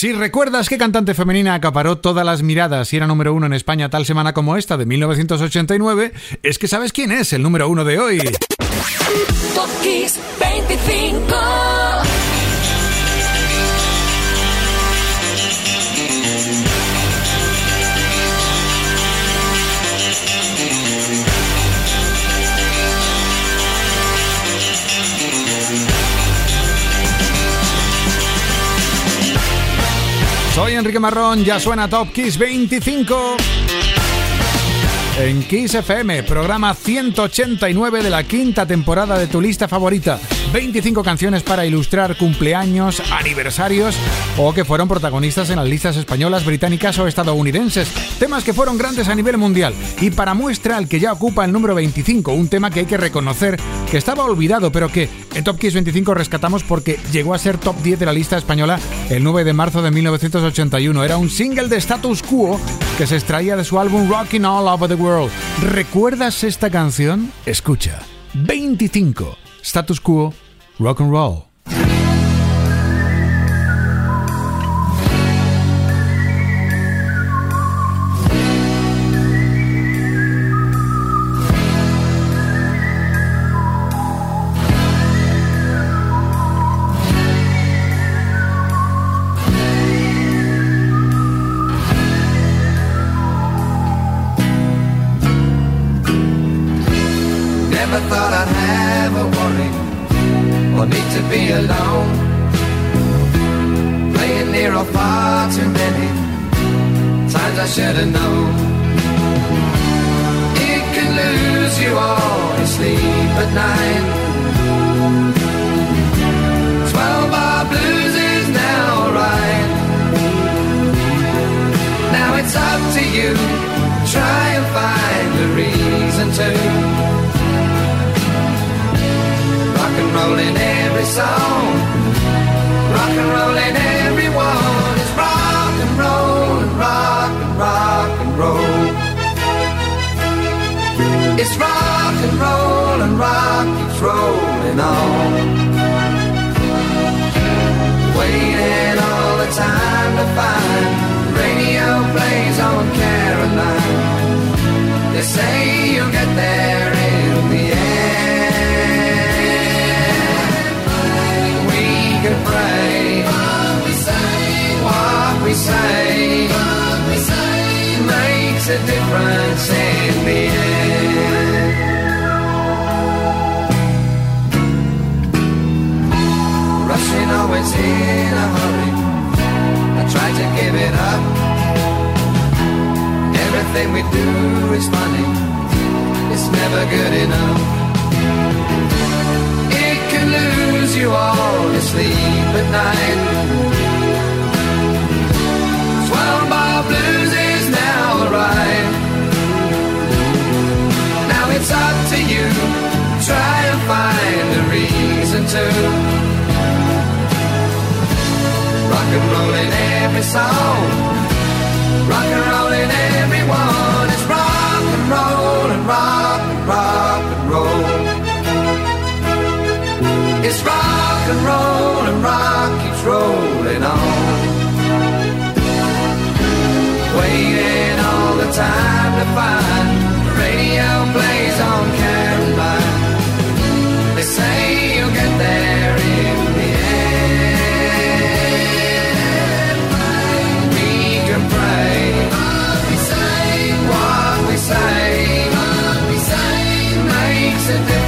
Si recuerdas qué cantante femenina acaparó todas las miradas y era número uno en España tal semana como esta de 1989, es que sabes quién es el número uno de hoy. Top 25. Soy Enrique Marrón, ya suena Top Kiss 25 en Kiss FM, programa 189 de la quinta temporada de tu lista favorita. 25 canciones para ilustrar cumpleaños, aniversarios o que fueron protagonistas en las listas españolas, británicas o estadounidenses. Temas que fueron grandes a nivel mundial. Y para muestra el que ya ocupa el número 25, un tema que hay que reconocer que estaba olvidado, pero que en Top Kiss 25 rescatamos porque llegó a ser top 10 de la lista española el 9 de marzo de 1981. Era un single de status quo que se extraía de su álbum Rocking All Over the World ¿Recuerdas esta canción? Escucha. 25. Status quo, rock and roll. never thought I'd have a worry or need to be alone. Playing near or far too many times I should have known. It can lose you all to sleep at night. Twelve bar blues is now alright. Now it's up to you. Try and find a reason to. roll in every song. Rock and roll in everyone. It's rock and roll and rock and rock and roll. It's rock and roll and rock keeps rolling on. Waiting all the time to find radio plays on Caroline. They say you'll get there in the say, what we say makes a difference in the end. Rushing always in a hurry. I try to give it up. Everything we do is funny. It's never good enough. It can lose you all your sleep at night every song. Rock and rolling everyone. It's rock and roll and rock and rock and roll. It's rock and roll and rock keeps rolling on. Waiting all the time. accident.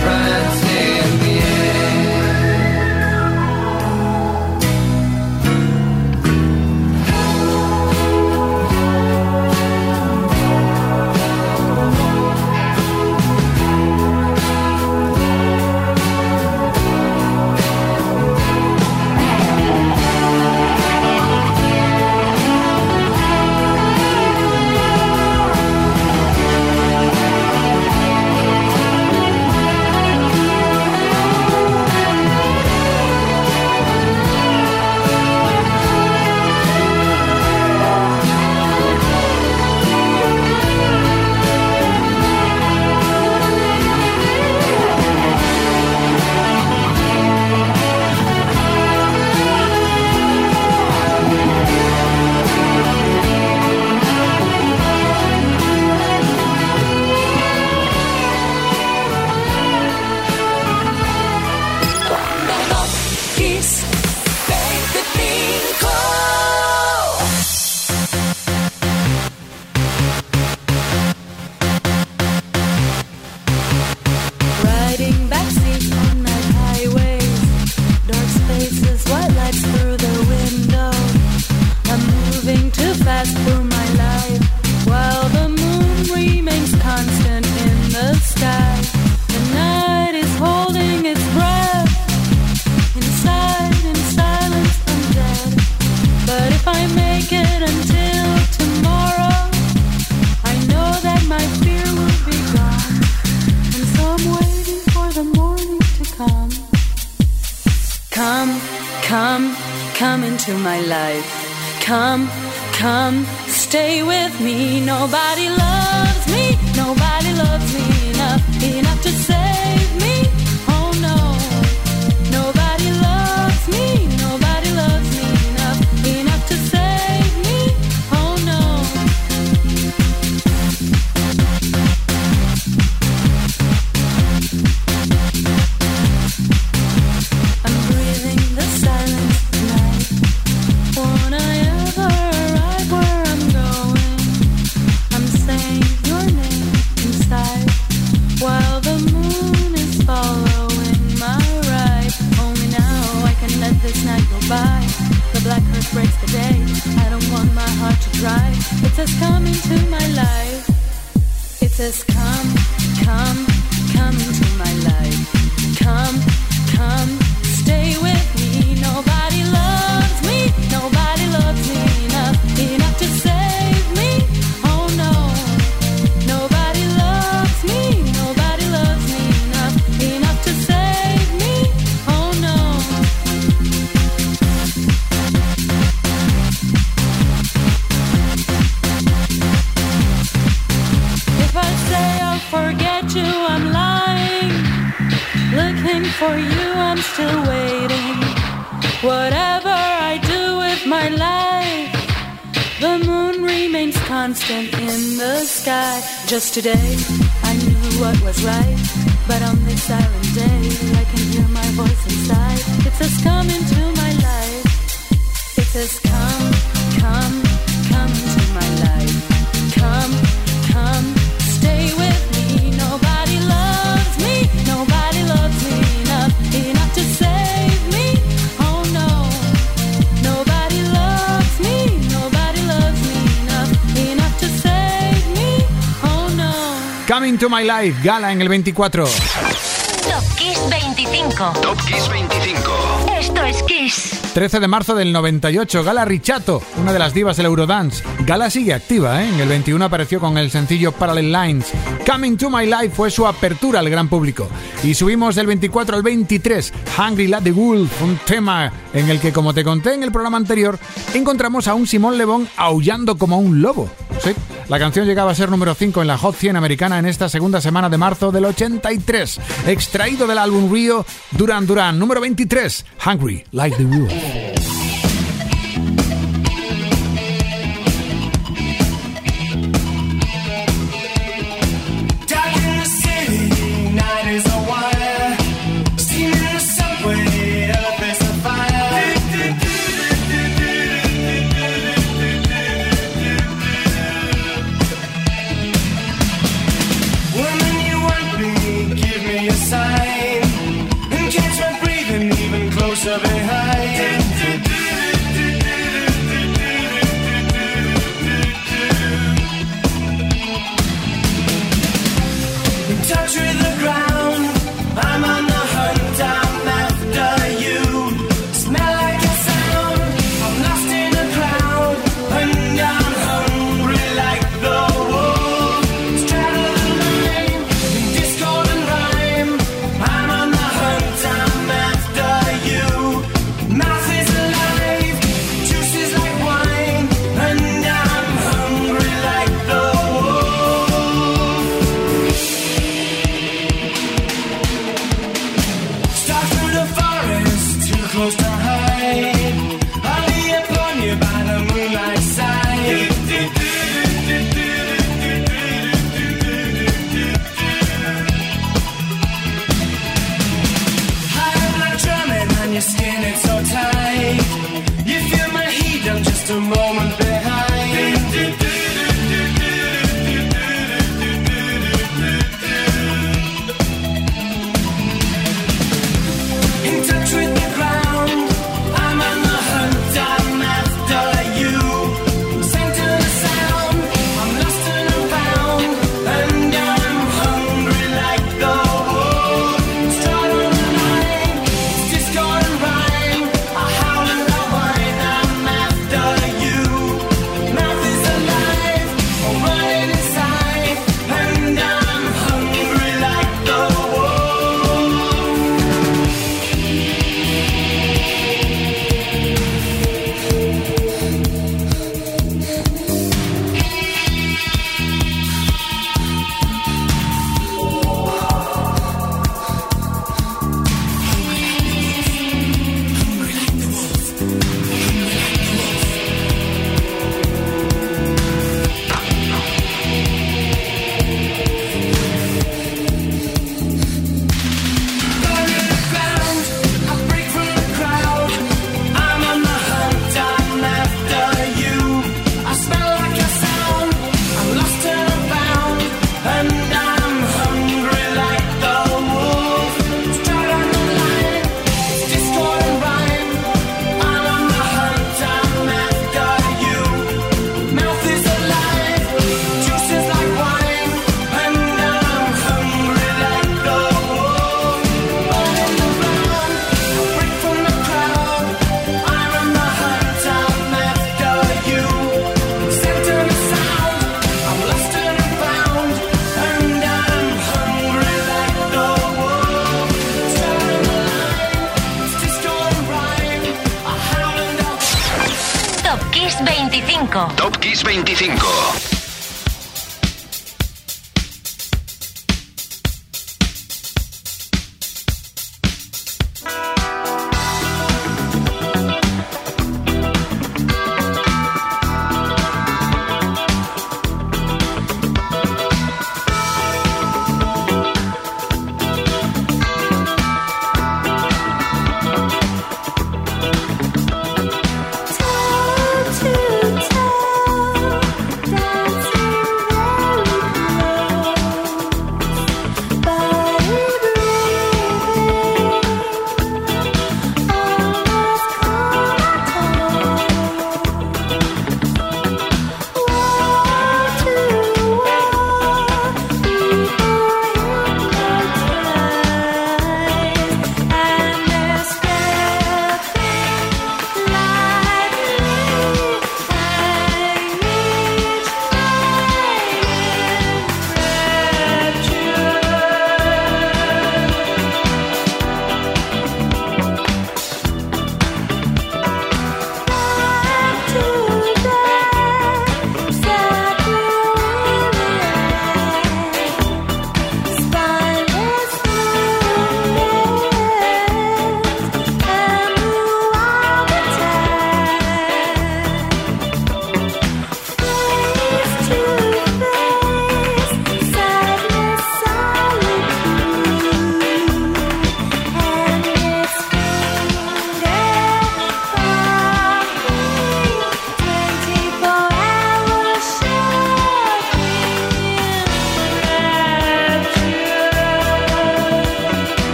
Coming to My Life, gala en el 24. Top Kiss 25. Top Kiss 25. Esto es Kiss. 13 de marzo del 98, Gala Richato, una de las divas del Eurodance. Gala sigue activa, ¿eh? En el 21 apareció con el sencillo Parallel Lines. Coming to My Life fue su apertura al gran público. Y subimos del 24 al 23, Hungry Like the Wolf, un tema en el que, como te conté en el programa anterior, encontramos a un Simón Lebón aullando como un lobo. Sí, la canción llegaba a ser número 5 en la Hot 100 americana en esta segunda semana de marzo del 83, extraído del álbum Rio Duran Duran, número 23, Hungry Like the Wolf.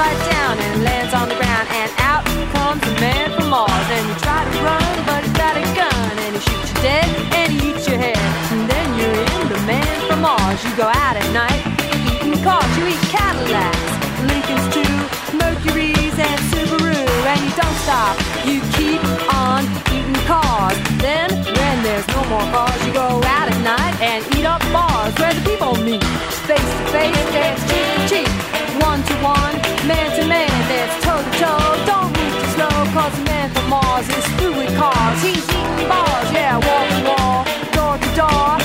Right down and lands on the ground and out comes a man from Mars and you try to run but he's got a gun and he shoots you dead and he eats your head and then you're in the man from Mars. You go out at night eating cars, you eat Cadillacs, Lincolns too, Mercury's and Subaru, and you don't stop. You keep on eating cars. Then, when there's no more cars, you go out at night and eat up bars where the people meet. Face to face, man from through cars. He's eating bars, yeah, wall to wall, door to door,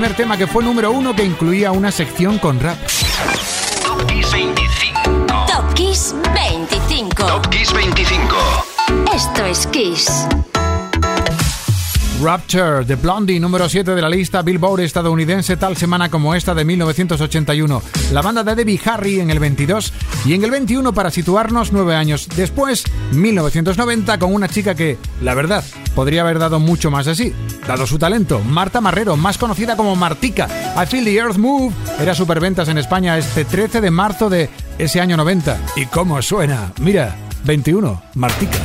primer tema que fue número uno que incluía una sección con rap. Top Kiss 25. Top Kiss 25. Top Kiss 25. Esto es Kiss. Rapture de Blondie, número 7 de la lista Billboard estadounidense tal semana como esta de 1981. La banda de Debbie Harry en el 22 y en el 21 para situarnos nueve años después, 1990, con una chica que, la verdad, podría haber dado mucho más así, dado su talento. Marta Marrero, más conocida como Martica. I Feel the Earth Move era superventas en España este 13 de marzo de ese año 90. ¿Y cómo suena? Mira, 21, Martica.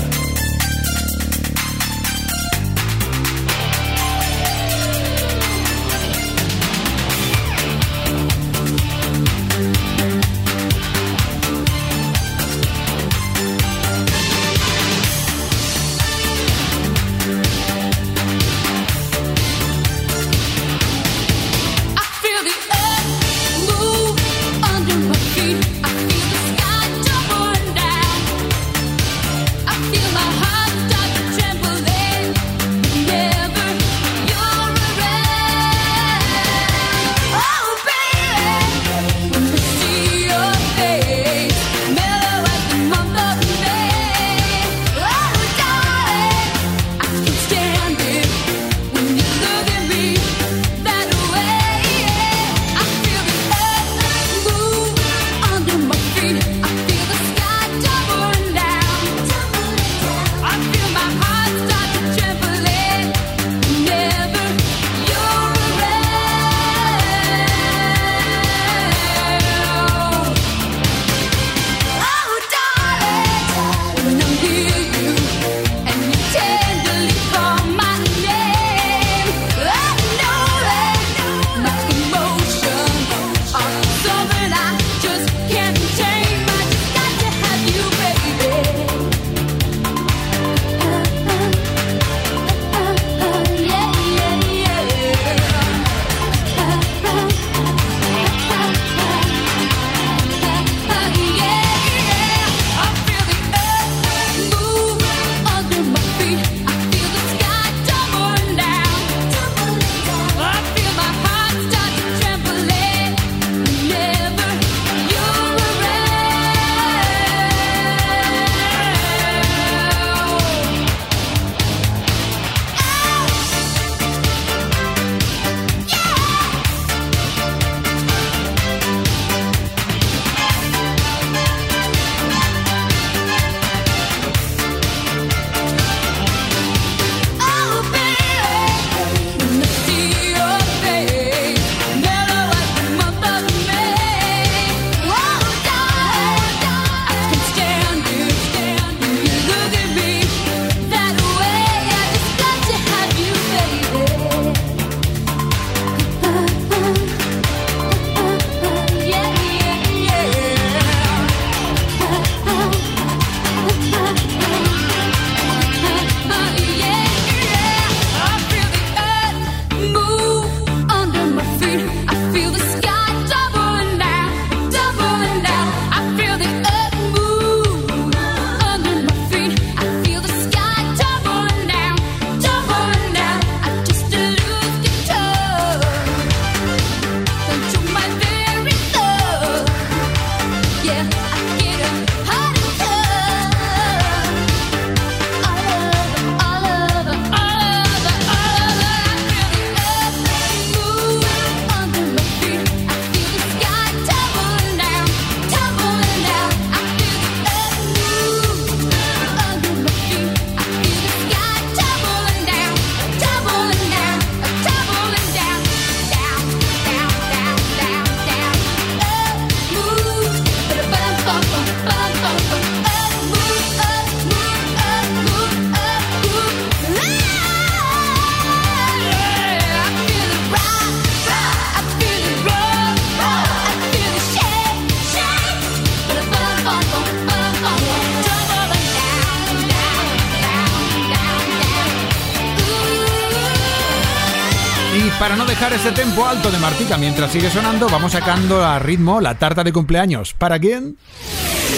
tempo alto de Martica. Mientras sigue sonando, vamos sacando a ritmo la tarta de cumpleaños. ¿Para quién?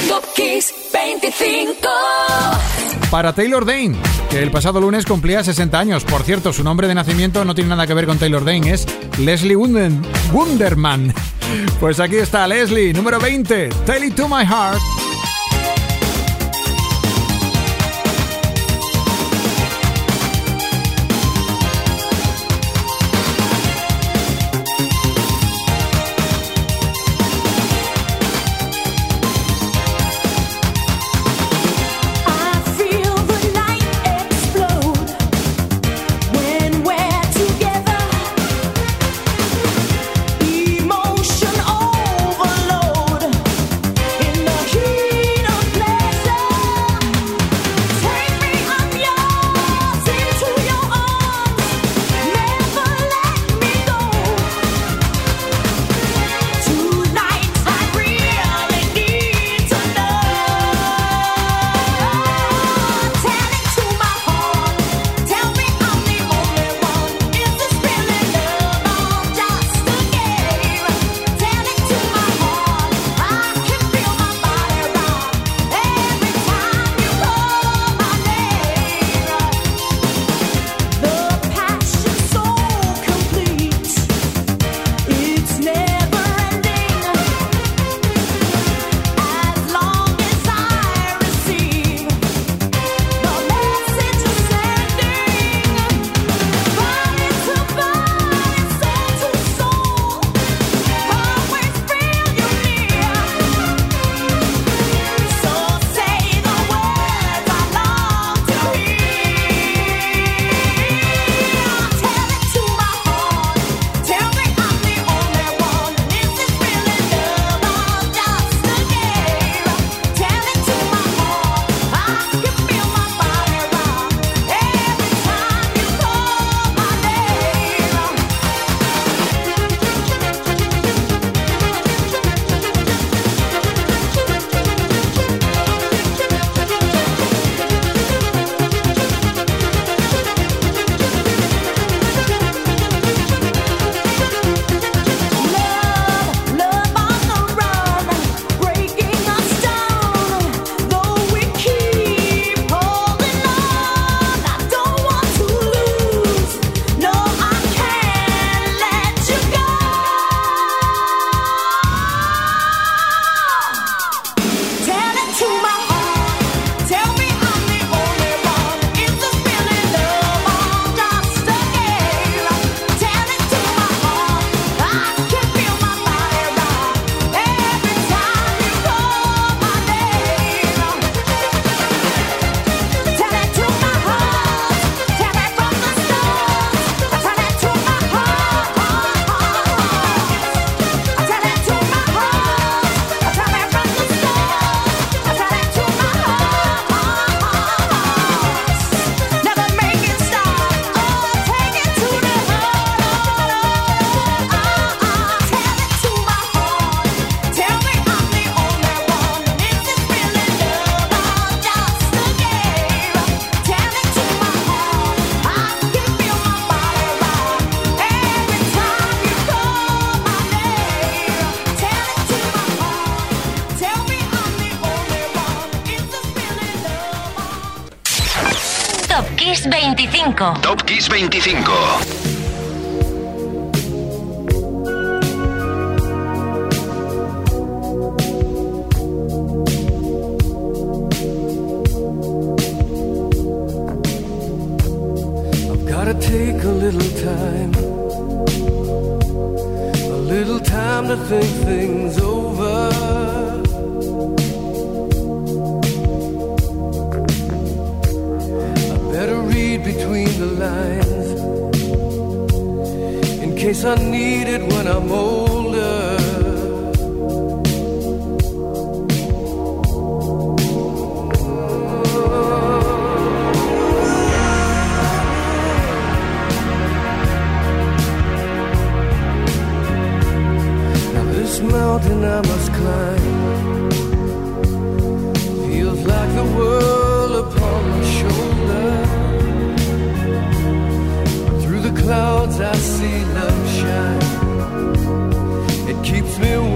Top Kiss 25. Para Taylor Dane, que el pasado lunes cumplía 60 años. Por cierto, su nombre de nacimiento no tiene nada que ver con Taylor Dane, es Leslie Wunden, Wunderman. Pues aquí está Leslie, número 20, Tell It To My Heart. 25. Top Kiss 25. I see love shine. It keeps me.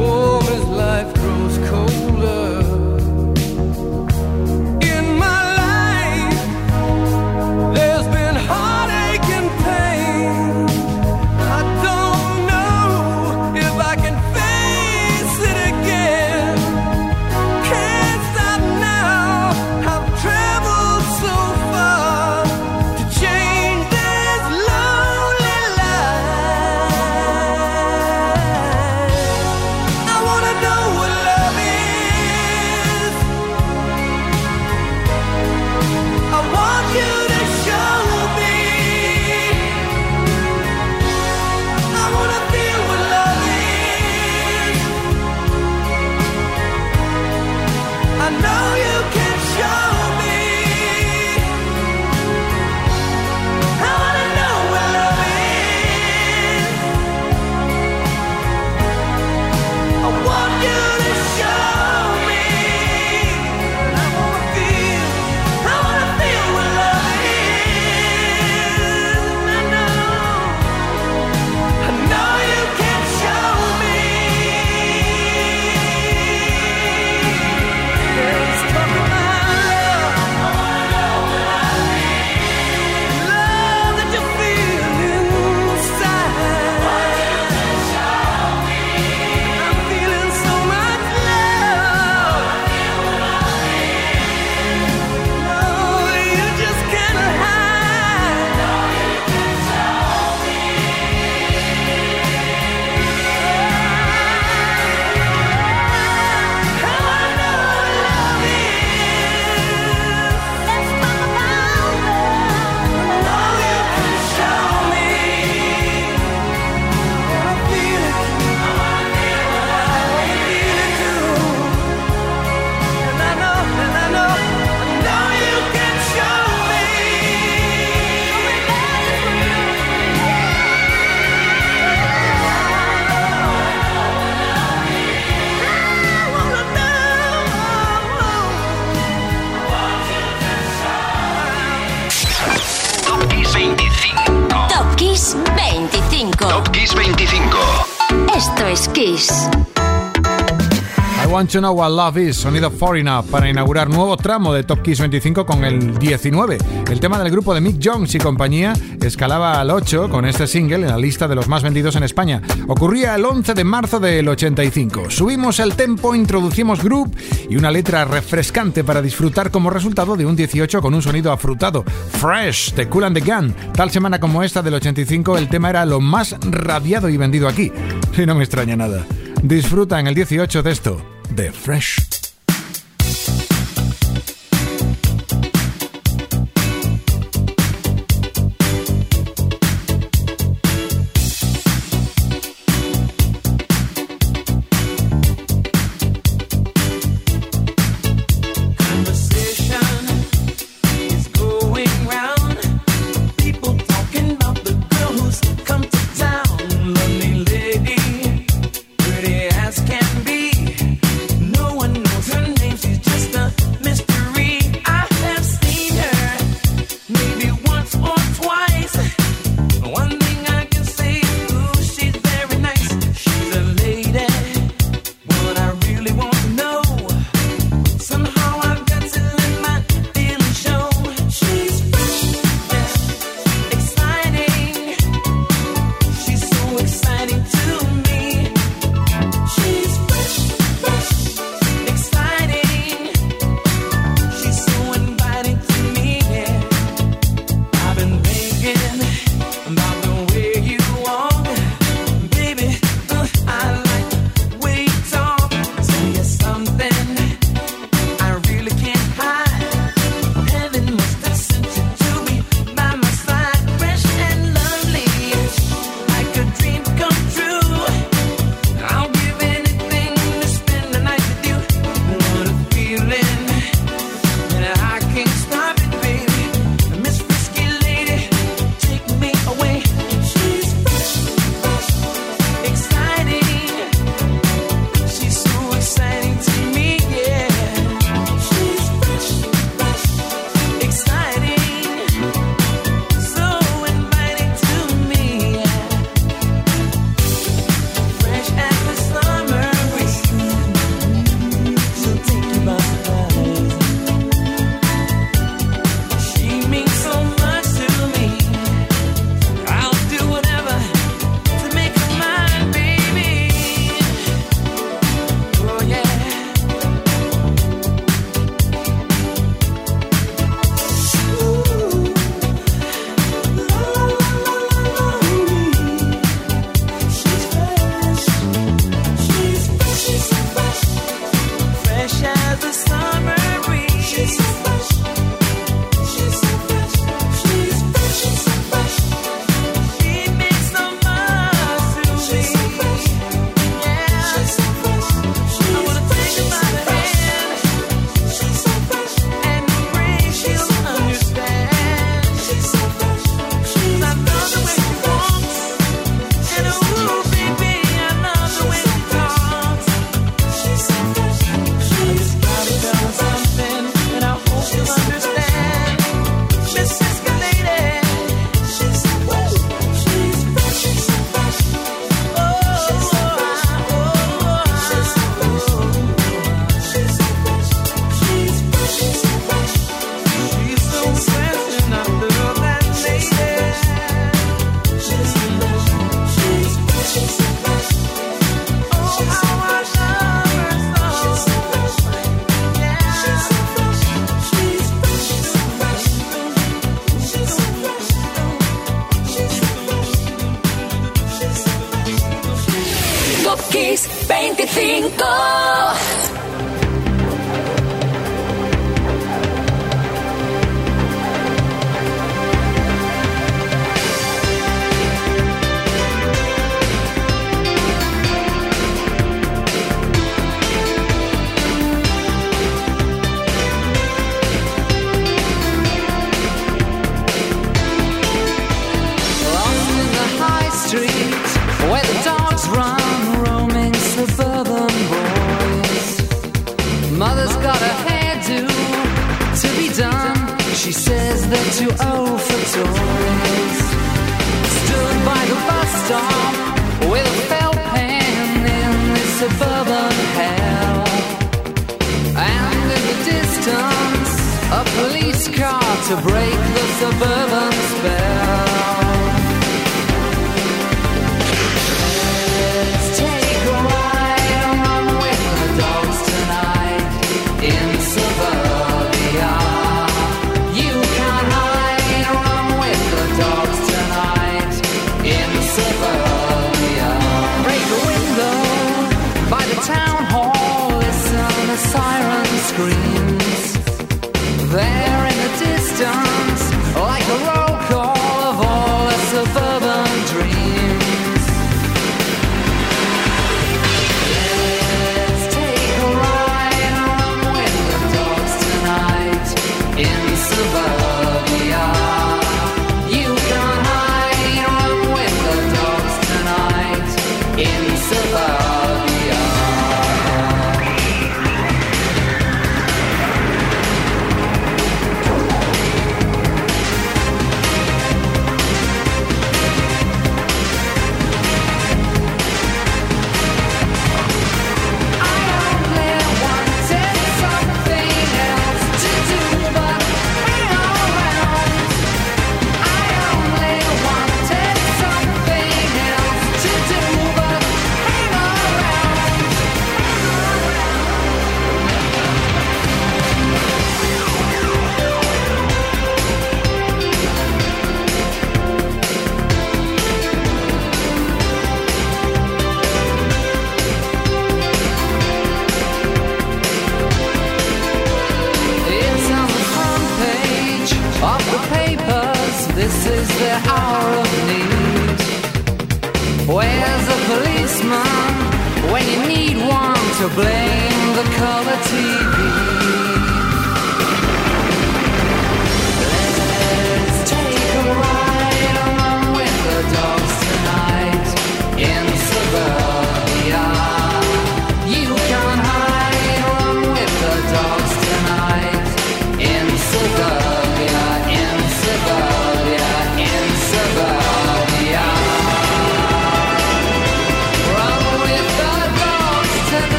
to Know What Love Is, sonido Foreigner, para inaugurar nuevo tramo de Top Kiss 25 con el 19. El tema del grupo de Mick Jones y compañía escalaba al 8 con este single en la lista de los más vendidos en España. Ocurría el 11 de marzo del 85. Subimos el tempo, introducimos group y una letra refrescante para disfrutar como resultado de un 18 con un sonido afrutado. Fresh, de Cool and the Gun. Tal semana como esta del 85, el tema era lo más radiado y vendido aquí. Y no me extraña nada. Disfruta en el 18 de esto. they're fresh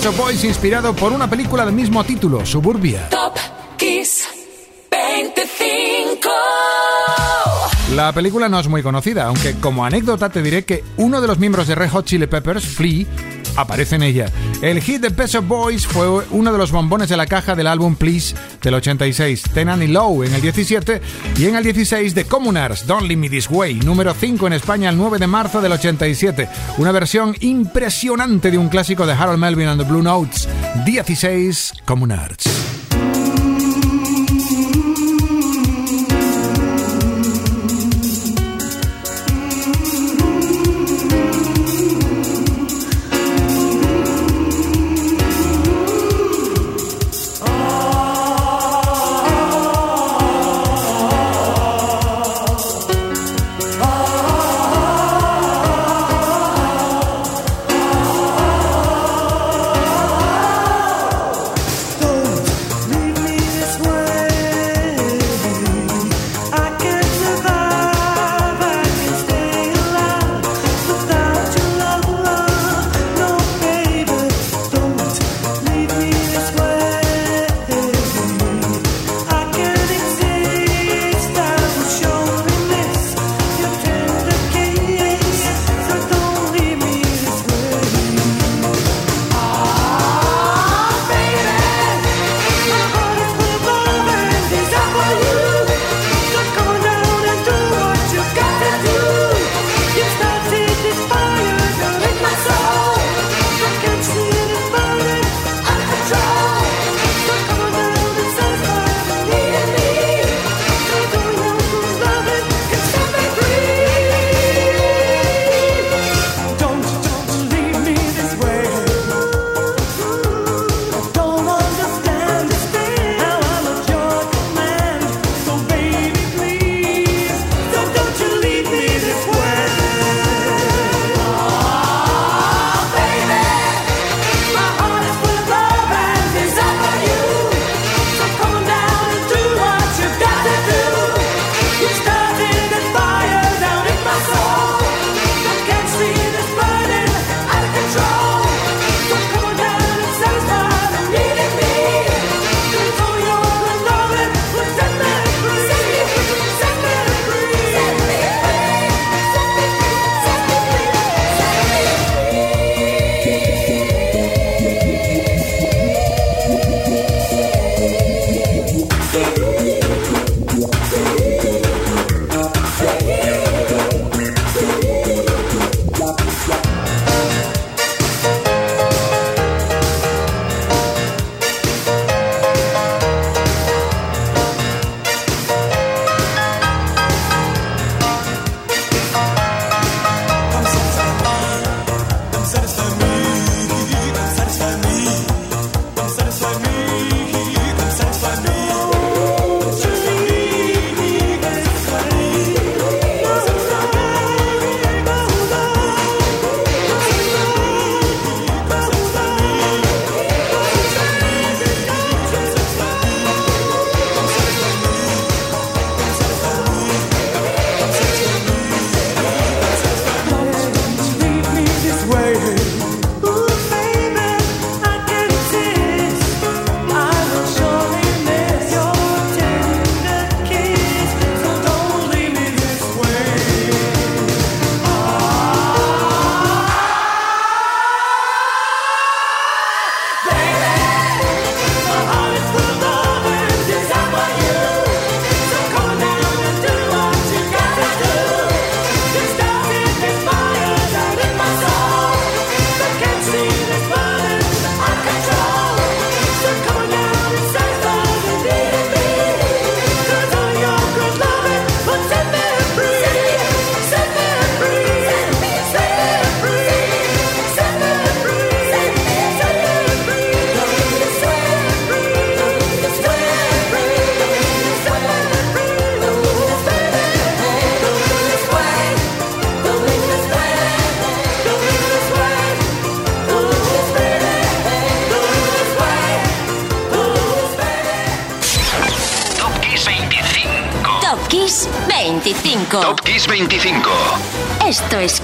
Pet Shop Boys inspirado por una película del mismo título, Suburbia. Top Kiss 25. La película no es muy conocida, aunque como anécdota te diré que uno de los miembros de Red Hot Chili Peppers, Flea, aparece en ella. El hit de Pet Shop Boys fue uno de los bombones de la caja del álbum Please del 86, Tenan y Low en el 17 y en el 16 de Communards, Don't Leave Me This Way, número 5 en España el 9 de marzo del 87. Una versión impresionante de un clásico de Harold Melvin and the Blue Notes, 16 Communards.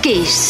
Esto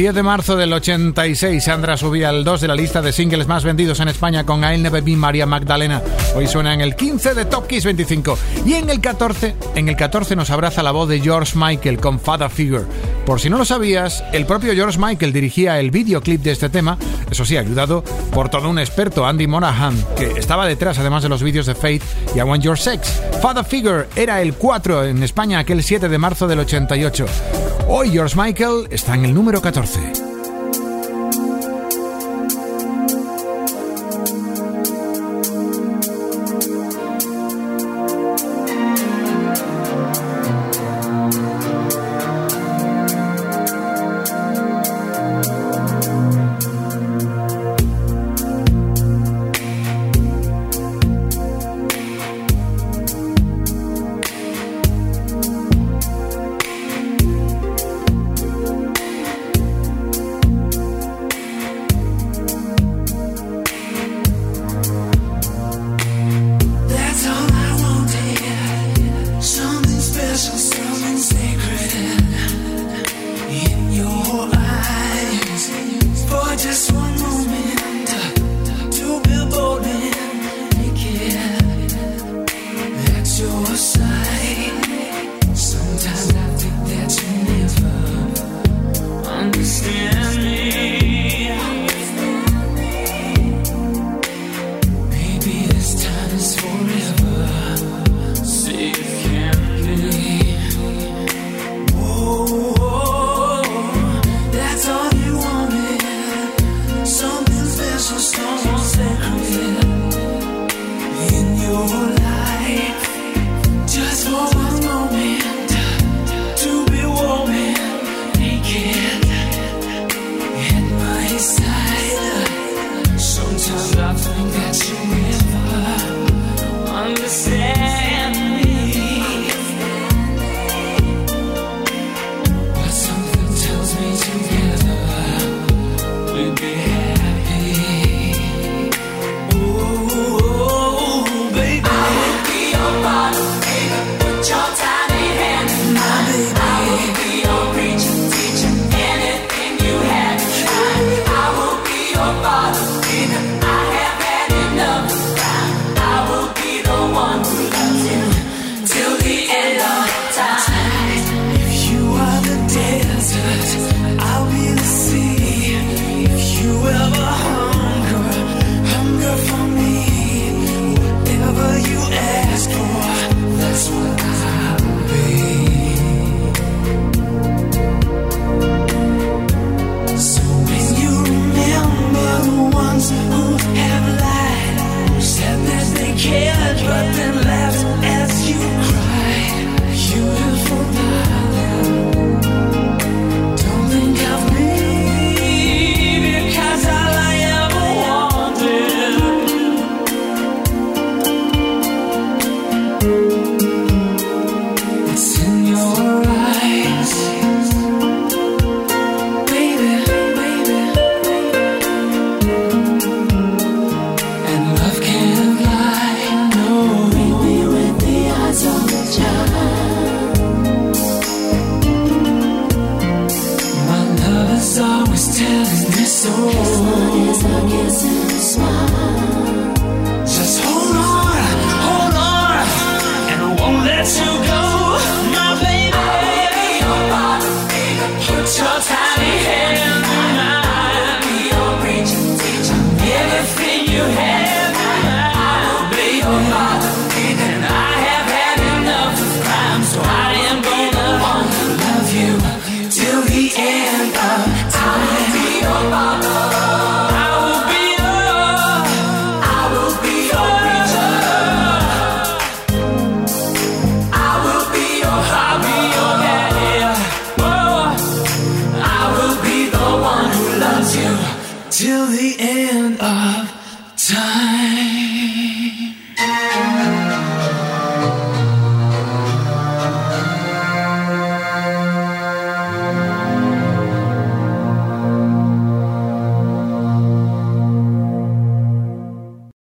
10 de marzo del 86, Sandra subía al 2 de la lista de singles más vendidos en España con I'll Never Be María Magdalena. Hoy suena en el 15 de Top Kiss 25. Y en el 14, en el 14 nos abraza la voz de George Michael con Father Figure. Por si no lo sabías, el propio George Michael dirigía el videoclip de este tema, eso sí, ayudado por todo un experto, Andy Monahan, que estaba detrás además de los vídeos de Faith y I Want Your Sex. Father Figure era el 4 en España aquel 7 de marzo del 88. Hoy George Michael está en el número 14.